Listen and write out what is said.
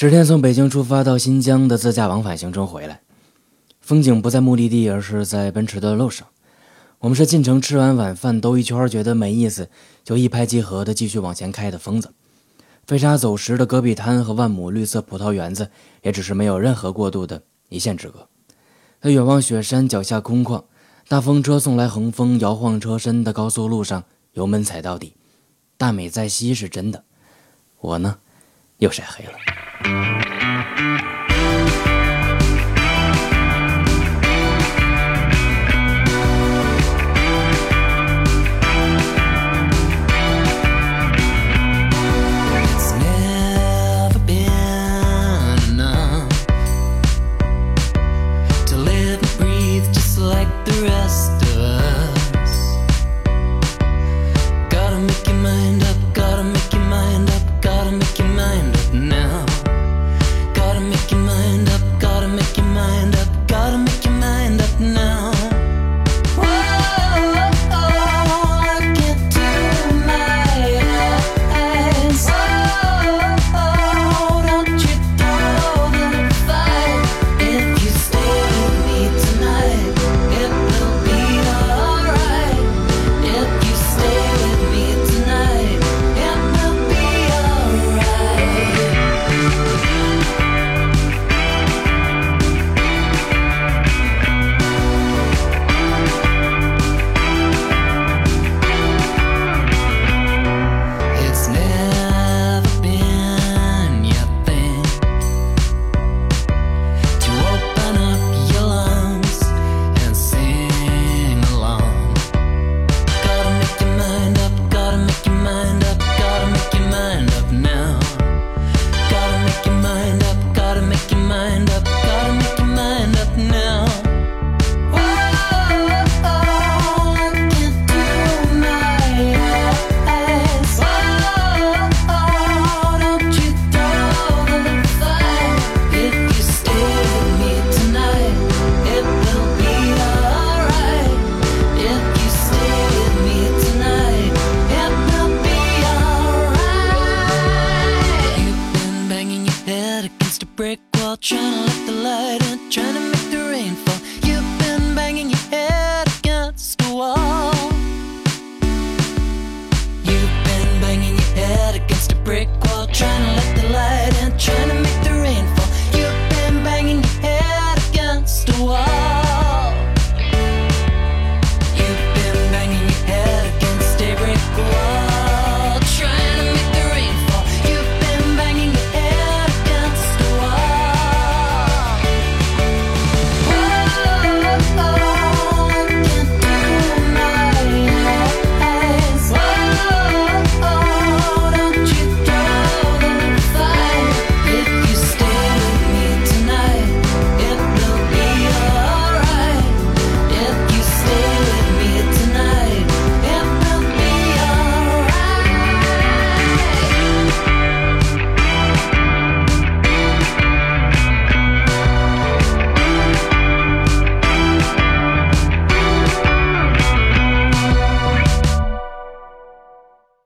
十天从北京出发到新疆的自驾往返行程回来，风景不在目的地，而是在奔驰的路上。我们是进城吃完晚饭兜一圈，觉得没意思，就一拍即合的继续往前开的疯子。飞沙走石的戈壁滩和万亩绿色葡萄园子，也只是没有任何过渡的一线之隔。在远望雪山脚下空旷，大风车送来横风摇晃车身的高速路上，油门踩到底，大美在西是真的。我呢，又晒黑了。Música trying to the trying to make the rain fall. You've been banging your head against the wall.